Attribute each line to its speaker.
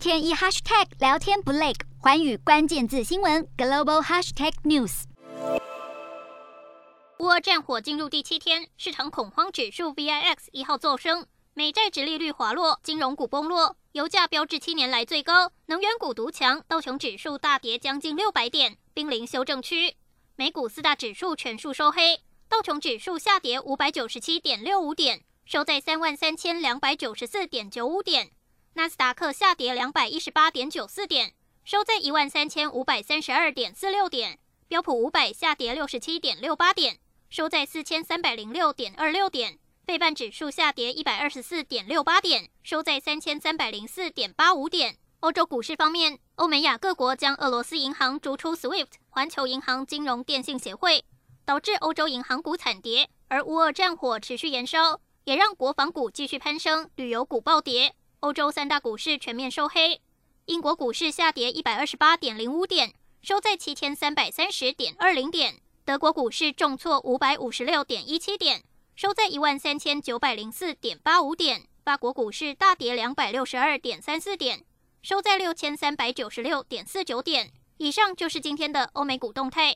Speaker 1: 天一 hashtag 聊天不累，寰宇关键字新闻 global hashtag news。
Speaker 2: 乌战火进入第七天，市场恐慌指数 VIX 一号骤升，美债殖利率滑落，金融股崩落，油价飙至七年来最高，能源股独强，道琼指数大跌将近六百点，濒临修正区。美股四大指数全数收黑，道琼指数下跌五百九十七点六五点，收在三万三千两百九十四点九五点。纳斯达克下跌两百一十八点九四点，收在一万三千五百三十二点四六点。标普五百下跌六十七点六八点，收在四千三百零六点二六点。费半指数下跌一百二十四点六八点，收在三千三百零四点八五点。欧洲股市方面，欧美亚各国将俄罗斯银行逐出 SWIFT 环球银行金融电信协会，导致欧洲银行股惨跌。而乌俄战火持续延烧，也让国防股继续攀升，旅游股暴跌。欧洲三大股市全面收黑，英国股市下跌一百二十八点零五点，收在七千三百三十点二零点；德国股市重挫五百五十六点一七点，收在一万三千九百零四点八五点；法国股市大跌两百六十二点三四点，收在六千三百九十六点四九点。以上就是今天的欧美股动态。